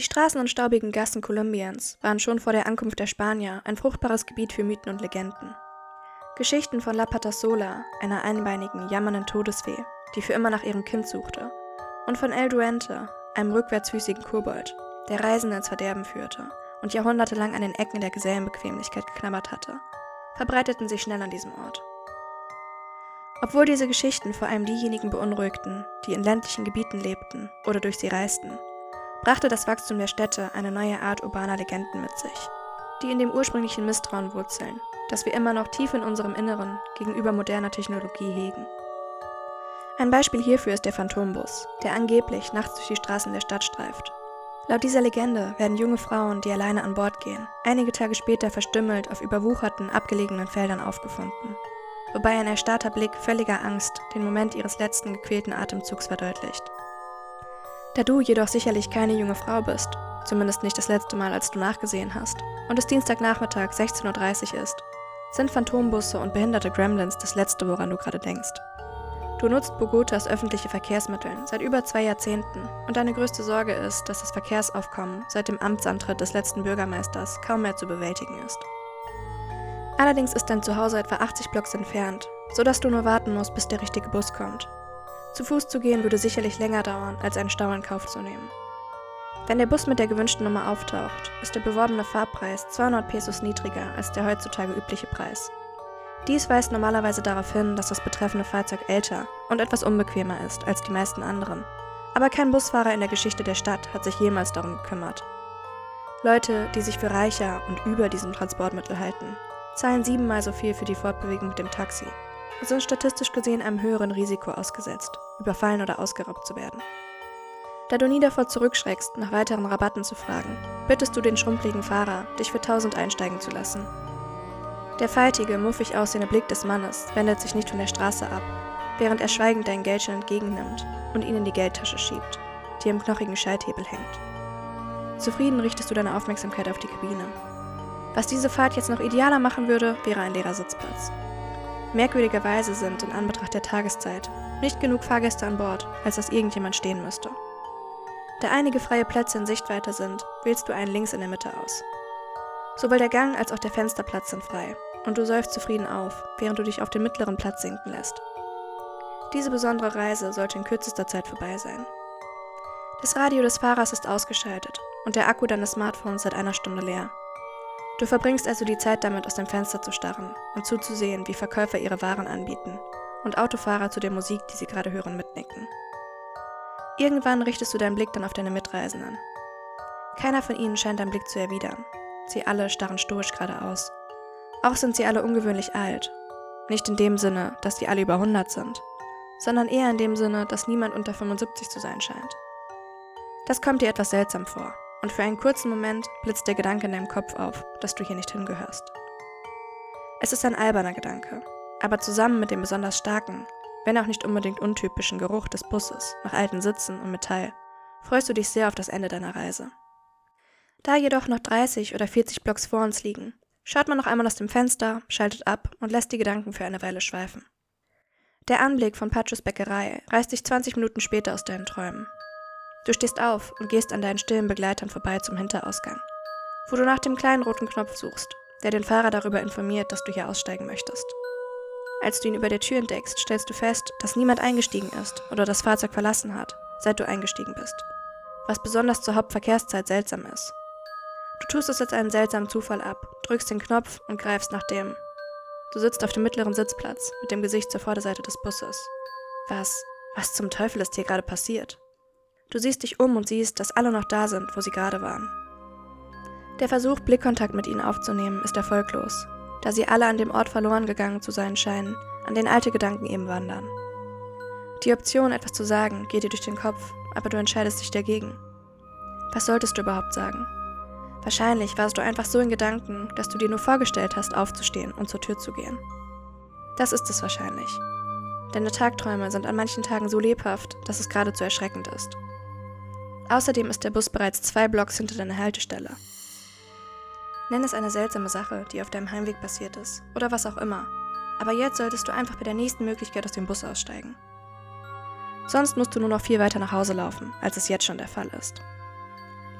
Die Straßen und staubigen Gassen Kolumbiens waren schon vor der Ankunft der Spanier ein fruchtbares Gebiet für Mythen und Legenden. Geschichten von La Patasola, einer einbeinigen, jammernden Todesfee, die für immer nach ihrem Kind suchte, und von El Duente, einem rückwärtsfüßigen Kobold, der Reisende ins Verderben führte und jahrhundertelang an den Ecken der Gesellenbequemlichkeit geknabbert hatte, verbreiteten sich schnell an diesem Ort. Obwohl diese Geschichten vor allem diejenigen beunruhigten, die in ländlichen Gebieten lebten oder durch sie reisten, brachte das Wachstum der Städte eine neue Art urbaner Legenden mit sich, die in dem ursprünglichen Misstrauen wurzeln, das wir immer noch tief in unserem Inneren gegenüber moderner Technologie hegen. Ein Beispiel hierfür ist der Phantombus, der angeblich nachts durch die Straßen der Stadt streift. Laut dieser Legende werden junge Frauen, die alleine an Bord gehen, einige Tage später verstümmelt auf überwucherten, abgelegenen Feldern aufgefunden, wobei ein erstarrter Blick völliger Angst den Moment ihres letzten gequälten Atemzugs verdeutlicht. Da du jedoch sicherlich keine junge Frau bist, zumindest nicht das letzte Mal, als du nachgesehen hast, und es Dienstagnachmittag 16.30 Uhr ist, sind Phantombusse und behinderte Gremlins das Letzte, woran du gerade denkst. Du nutzt Bogotas öffentliche Verkehrsmittel seit über zwei Jahrzehnten und deine größte Sorge ist, dass das Verkehrsaufkommen seit dem Amtsantritt des letzten Bürgermeisters kaum mehr zu bewältigen ist. Allerdings ist dein Zuhause etwa 80 Blocks entfernt, sodass du nur warten musst, bis der richtige Bus kommt zu Fuß zu gehen würde sicherlich länger dauern, als einen Stau in Kauf zu nehmen. Wenn der Bus mit der gewünschten Nummer auftaucht, ist der beworbene Fahrpreis 200 Pesos niedriger als der heutzutage übliche Preis. Dies weist normalerweise darauf hin, dass das betreffende Fahrzeug älter und etwas unbequemer ist als die meisten anderen. Aber kein Busfahrer in der Geschichte der Stadt hat sich jemals darum gekümmert. Leute, die sich für reicher und über diesem Transportmittel halten, zahlen siebenmal so viel für die Fortbewegung mit dem Taxi sind statistisch gesehen einem höheren Risiko ausgesetzt, überfallen oder ausgeraubt zu werden. Da du nie davor zurückschreckst, nach weiteren Rabatten zu fragen, bittest du den schrumpeligen Fahrer, dich für 1000 einsteigen zu lassen. Der faltige, muffig aussehende Blick des Mannes wendet sich nicht von der Straße ab, während er schweigend deinen Geldschein entgegennimmt und ihn in die Geldtasche schiebt, die am knochigen Schalthebel hängt. Zufrieden richtest du deine Aufmerksamkeit auf die Kabine. Was diese Fahrt jetzt noch idealer machen würde, wäre ein leerer Sitzplatz. Merkwürdigerweise sind in Anbetracht der Tageszeit nicht genug Fahrgäste an Bord, als dass irgendjemand stehen müsste. Da einige freie Plätze in Sichtweite sind, wählst du einen links in der Mitte aus. Sowohl der Gang als auch der Fensterplatz sind frei und du säufst zufrieden auf, während du dich auf den mittleren Platz sinken lässt. Diese besondere Reise sollte in kürzester Zeit vorbei sein. Das Radio des Fahrers ist ausgeschaltet und der Akku deines Smartphones seit einer Stunde leer. Du verbringst also die Zeit damit, aus dem Fenster zu starren und zuzusehen, wie Verkäufer ihre Waren anbieten und Autofahrer zu der Musik, die sie gerade hören, mitnicken. Irgendwann richtest du deinen Blick dann auf deine Mitreisenden. Keiner von ihnen scheint deinen Blick zu erwidern. Sie alle starren stoisch geradeaus. Auch sind sie alle ungewöhnlich alt. Nicht in dem Sinne, dass sie alle über 100 sind, sondern eher in dem Sinne, dass niemand unter 75 zu sein scheint. Das kommt dir etwas seltsam vor und für einen kurzen Moment blitzt der Gedanke in deinem Kopf auf, dass du hier nicht hingehörst. Es ist ein alberner Gedanke, aber zusammen mit dem besonders starken, wenn auch nicht unbedingt untypischen Geruch des Busses nach alten Sitzen und Metall, freust du dich sehr auf das Ende deiner Reise. Da jedoch noch 30 oder 40 Blocks vor uns liegen, schaut man noch einmal aus dem Fenster, schaltet ab und lässt die Gedanken für eine Weile schweifen. Der Anblick von Pachos Bäckerei reißt dich 20 Minuten später aus deinen Träumen. Du stehst auf und gehst an deinen stillen Begleitern vorbei zum Hinterausgang, wo du nach dem kleinen roten Knopf suchst, der den Fahrer darüber informiert, dass du hier aussteigen möchtest. Als du ihn über der Tür entdeckst, stellst du fest, dass niemand eingestiegen ist oder das Fahrzeug verlassen hat, seit du eingestiegen bist, was besonders zur Hauptverkehrszeit seltsam ist. Du tust es als einen seltsamen Zufall ab, drückst den Knopf und greifst nach dem. Du sitzt auf dem mittleren Sitzplatz mit dem Gesicht zur Vorderseite des Busses. Was, was zum Teufel ist hier gerade passiert? Du siehst dich um und siehst, dass alle noch da sind, wo sie gerade waren. Der Versuch, Blickkontakt mit ihnen aufzunehmen, ist erfolglos, da sie alle an dem Ort verloren gegangen zu sein scheinen, an den alte Gedanken eben wandern. Die Option, etwas zu sagen, geht dir durch den Kopf, aber du entscheidest dich dagegen. Was solltest du überhaupt sagen? Wahrscheinlich warst du einfach so in Gedanken, dass du dir nur vorgestellt hast, aufzustehen und zur Tür zu gehen. Das ist es wahrscheinlich. Deine Tagträume sind an manchen Tagen so lebhaft, dass es geradezu erschreckend ist. Außerdem ist der Bus bereits zwei Blocks hinter deiner Haltestelle. Nenn es eine seltsame Sache, die auf deinem Heimweg passiert ist, oder was auch immer. Aber jetzt solltest du einfach bei der nächsten Möglichkeit aus dem Bus aussteigen. Sonst musst du nur noch viel weiter nach Hause laufen, als es jetzt schon der Fall ist.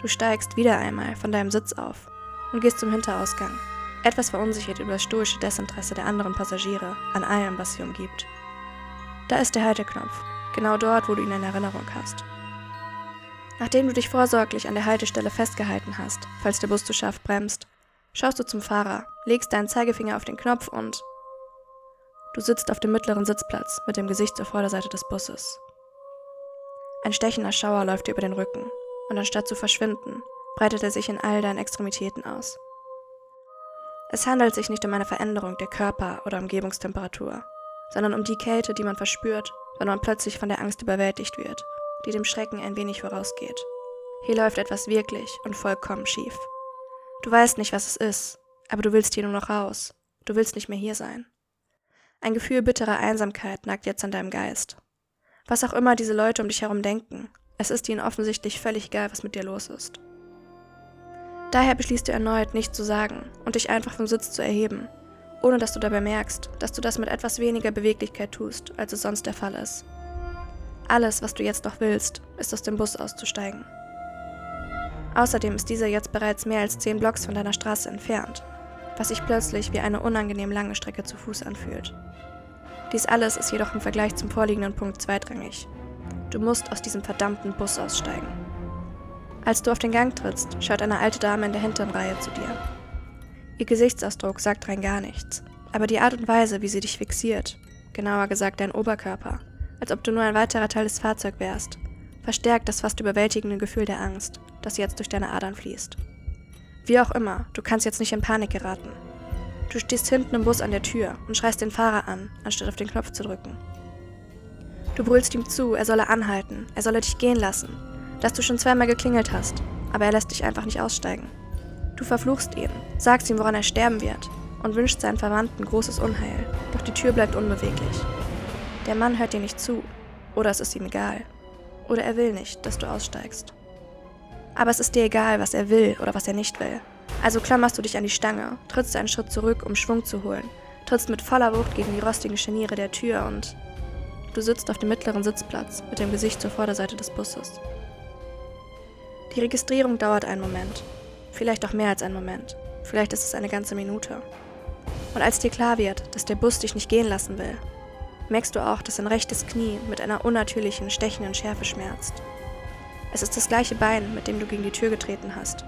Du steigst wieder einmal von deinem Sitz auf und gehst zum Hinterausgang, etwas verunsichert über das stoische Desinteresse der anderen Passagiere an allem, was sie umgibt. Da ist der Halteknopf, genau dort, wo du ihn in Erinnerung hast. Nachdem du dich vorsorglich an der Haltestelle festgehalten hast, falls der Bus zu scharf bremst, schaust du zum Fahrer, legst deinen Zeigefinger auf den Knopf und du sitzt auf dem mittleren Sitzplatz mit dem Gesicht zur Vorderseite des Busses. Ein stechender Schauer läuft dir über den Rücken und anstatt zu verschwinden, breitet er sich in all deinen Extremitäten aus. Es handelt sich nicht um eine Veränderung der Körper- oder Umgebungstemperatur, sondern um die Kälte, die man verspürt, wenn man plötzlich von der Angst überwältigt wird die dem Schrecken ein wenig vorausgeht. Hier läuft etwas wirklich und vollkommen schief. Du weißt nicht, was es ist, aber du willst hier nur noch raus. Du willst nicht mehr hier sein. Ein Gefühl bitterer Einsamkeit nagt jetzt an deinem Geist. Was auch immer diese Leute um dich herum denken, es ist ihnen offensichtlich völlig egal, was mit dir los ist. Daher beschließt du erneut, nichts zu sagen und dich einfach vom Sitz zu erheben, ohne dass du dabei merkst, dass du das mit etwas weniger Beweglichkeit tust, als es sonst der Fall ist. Alles, was du jetzt noch willst, ist aus dem Bus auszusteigen. Außerdem ist dieser jetzt bereits mehr als zehn Blocks von deiner Straße entfernt, was sich plötzlich wie eine unangenehm lange Strecke zu Fuß anfühlt. Dies alles ist jedoch im Vergleich zum vorliegenden Punkt zweitrangig. Du musst aus diesem verdammten Bus aussteigen. Als du auf den Gang trittst, schaut eine alte Dame in der hinteren Reihe zu dir. Ihr Gesichtsausdruck sagt rein gar nichts, aber die Art und Weise, wie sie dich fixiert, genauer gesagt dein Oberkörper, als ob du nur ein weiterer Teil des Fahrzeugs wärst, verstärkt das fast überwältigende Gefühl der Angst, das jetzt durch deine Adern fließt. Wie auch immer, du kannst jetzt nicht in Panik geraten. Du stehst hinten im Bus an der Tür und schreist den Fahrer an, anstatt auf den Knopf zu drücken. Du brüllst ihm zu, er solle anhalten, er solle dich gehen lassen, dass du schon zweimal geklingelt hast, aber er lässt dich einfach nicht aussteigen. Du verfluchst ihn, sagst ihm, woran er sterben wird und wünschst seinen Verwandten großes Unheil, doch die Tür bleibt unbeweglich. Der Mann hört dir nicht zu, oder es ist ihm egal, oder er will nicht, dass du aussteigst. Aber es ist dir egal, was er will oder was er nicht will. Also klammerst du dich an die Stange, trittst einen Schritt zurück, um Schwung zu holen, trittst mit voller Wucht gegen die rostigen Scharniere der Tür und du sitzt auf dem mittleren Sitzplatz mit dem Gesicht zur Vorderseite des Busses. Die Registrierung dauert einen Moment, vielleicht auch mehr als einen Moment, vielleicht ist es eine ganze Minute. Und als dir klar wird, dass der Bus dich nicht gehen lassen will, merkst du auch, dass dein rechtes Knie mit einer unnatürlichen, stechenden Schärfe schmerzt. Es ist das gleiche Bein, mit dem du gegen die Tür getreten hast.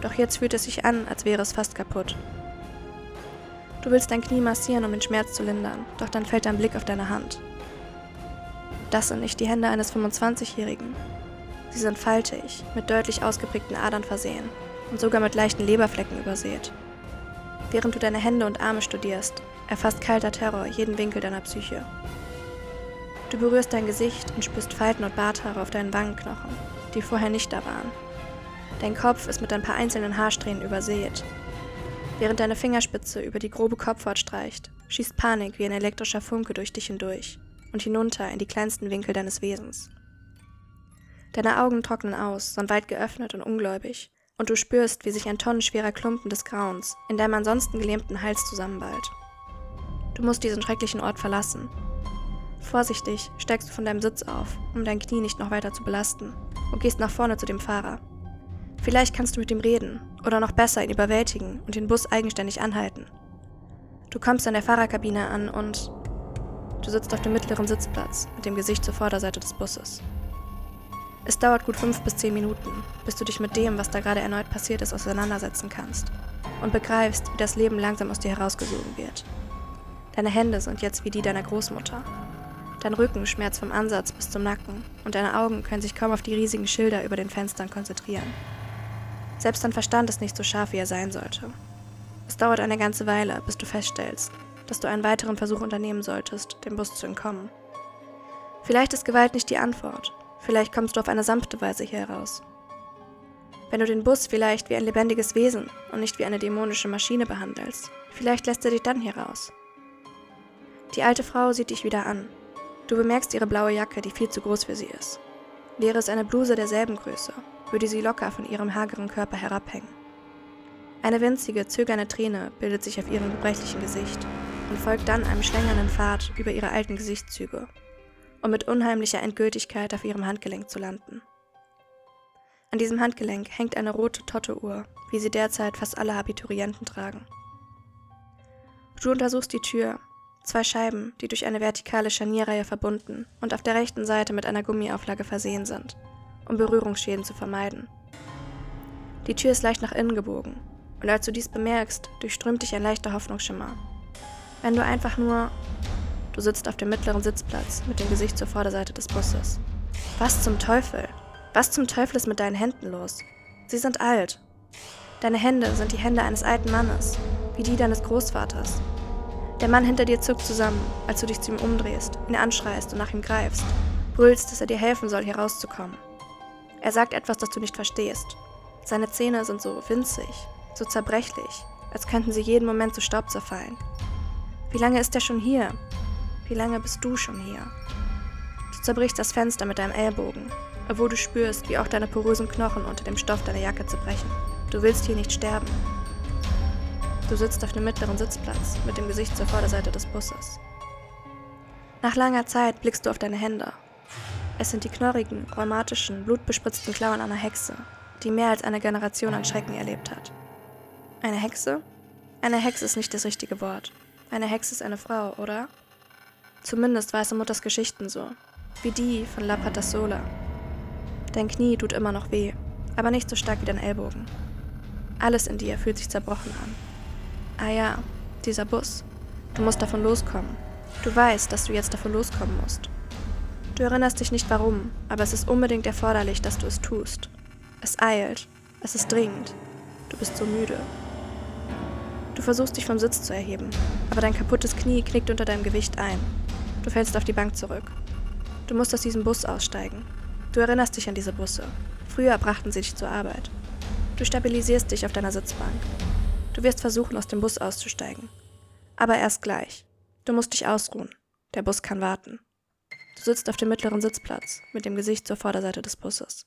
Doch jetzt fühlt es sich an, als wäre es fast kaputt. Du willst dein Knie massieren, um den Schmerz zu lindern, doch dann fällt dein Blick auf deine Hand. Das sind nicht die Hände eines 25-Jährigen. Sie sind faltig, mit deutlich ausgeprägten Adern versehen und sogar mit leichten Leberflecken übersät. Während du deine Hände und Arme studierst, erfasst kalter Terror jeden Winkel deiner Psyche. Du berührst dein Gesicht und spürst Falten und Barthaare auf deinen Wangenknochen, die vorher nicht da waren. Dein Kopf ist mit ein paar einzelnen Haarsträhnen übersät. Während deine Fingerspitze über die grobe Kopfhaut streicht, schießt Panik wie ein elektrischer Funke durch dich hindurch und hinunter in die kleinsten Winkel deines Wesens. Deine Augen trocknen aus, sind weit geöffnet und ungläubig, und du spürst, wie sich ein tonnenschwerer Klumpen des Grauens in deinem ansonsten gelähmten Hals zusammenballt. Du musst diesen schrecklichen Ort verlassen. Vorsichtig steigst du von deinem Sitz auf, um dein Knie nicht noch weiter zu belasten, und gehst nach vorne zu dem Fahrer. Vielleicht kannst du mit ihm reden oder noch besser ihn überwältigen und den Bus eigenständig anhalten. Du kommst an der Fahrerkabine an und du sitzt auf dem mittleren Sitzplatz mit dem Gesicht zur Vorderseite des Busses. Es dauert gut fünf bis zehn Minuten, bis du dich mit dem, was da gerade erneut passiert ist, auseinandersetzen kannst und begreifst, wie das Leben langsam aus dir herausgesogen wird. Deine Hände sind jetzt wie die deiner Großmutter. Dein Rücken schmerzt vom Ansatz bis zum Nacken und deine Augen können sich kaum auf die riesigen Schilder über den Fenstern konzentrieren. Selbst dein Verstand ist nicht so scharf, wie er sein sollte. Es dauert eine ganze Weile, bis du feststellst, dass du einen weiteren Versuch unternehmen solltest, dem Bus zu entkommen. Vielleicht ist Gewalt nicht die Antwort, vielleicht kommst du auf eine sanfte Weise hier heraus. Wenn du den Bus vielleicht wie ein lebendiges Wesen und nicht wie eine dämonische Maschine behandelst, vielleicht lässt er dich dann hier raus. Die alte Frau sieht dich wieder an. Du bemerkst ihre blaue Jacke, die viel zu groß für sie ist. Wäre es eine Bluse derselben Größe, würde sie locker von ihrem hageren Körper herabhängen. Eine winzige, zögernde Träne bildet sich auf ihrem gebrechlichen Gesicht und folgt dann einem schlängernden Pfad über ihre alten Gesichtszüge, um mit unheimlicher Endgültigkeit auf ihrem Handgelenk zu landen. An diesem Handgelenk hängt eine rote Totte-Uhr, wie sie derzeit fast alle Abiturienten tragen. Du untersuchst die Tür, zwei Scheiben, die durch eine vertikale Scharnierreihe verbunden und auf der rechten Seite mit einer Gummiauflage versehen sind, um Berührungsschäden zu vermeiden. Die Tür ist leicht nach innen gebogen, und als du dies bemerkst, durchströmt dich ein leichter Hoffnungsschimmer. Wenn du einfach nur... Du sitzt auf dem mittleren Sitzplatz mit dem Gesicht zur Vorderseite des Busses. Was zum Teufel? Was zum Teufel ist mit deinen Händen los? Sie sind alt. Deine Hände sind die Hände eines alten Mannes, wie die deines Großvaters. Der Mann hinter dir zuckt zusammen, als du dich zu ihm umdrehst, ihn anschreist und nach ihm greifst, brüllst, dass er dir helfen soll, hier rauszukommen. Er sagt etwas, das du nicht verstehst. Seine Zähne sind so winzig, so zerbrechlich, als könnten sie jeden Moment zu Staub zerfallen. Wie lange ist er schon hier? Wie lange bist du schon hier? Du zerbrichst das Fenster mit deinem Ellbogen, obwohl du spürst, wie auch deine porösen Knochen unter dem Stoff deiner Jacke zerbrechen. Du willst hier nicht sterben. Du sitzt auf dem mittleren Sitzplatz mit dem Gesicht zur Vorderseite des Busses. Nach langer Zeit blickst du auf deine Hände. Es sind die knorrigen, rheumatischen, blutbespritzten Klauen einer Hexe, die mehr als eine Generation an Schrecken erlebt hat. Eine Hexe? Eine Hexe ist nicht das richtige Wort. Eine Hexe ist eine Frau, oder? Zumindest weiß Mutters Geschichten so, wie die von La Patasola, Dein Knie tut immer noch weh, aber nicht so stark wie dein Ellbogen. Alles in dir fühlt sich zerbrochen an. Ah ja, dieser Bus. Du musst davon loskommen. Du weißt, dass du jetzt davon loskommen musst. Du erinnerst dich nicht warum, aber es ist unbedingt erforderlich, dass du es tust. Es eilt. Es ist dringend. Du bist so müde. Du versuchst dich vom Sitz zu erheben, aber dein kaputtes Knie knickt unter deinem Gewicht ein. Du fällst auf die Bank zurück. Du musst aus diesem Bus aussteigen. Du erinnerst dich an diese Busse. Früher brachten sie dich zur Arbeit. Du stabilisierst dich auf deiner Sitzbank. Du wirst versuchen, aus dem Bus auszusteigen. Aber erst gleich. Du musst dich ausruhen. Der Bus kann warten. Du sitzt auf dem mittleren Sitzplatz, mit dem Gesicht zur Vorderseite des Busses.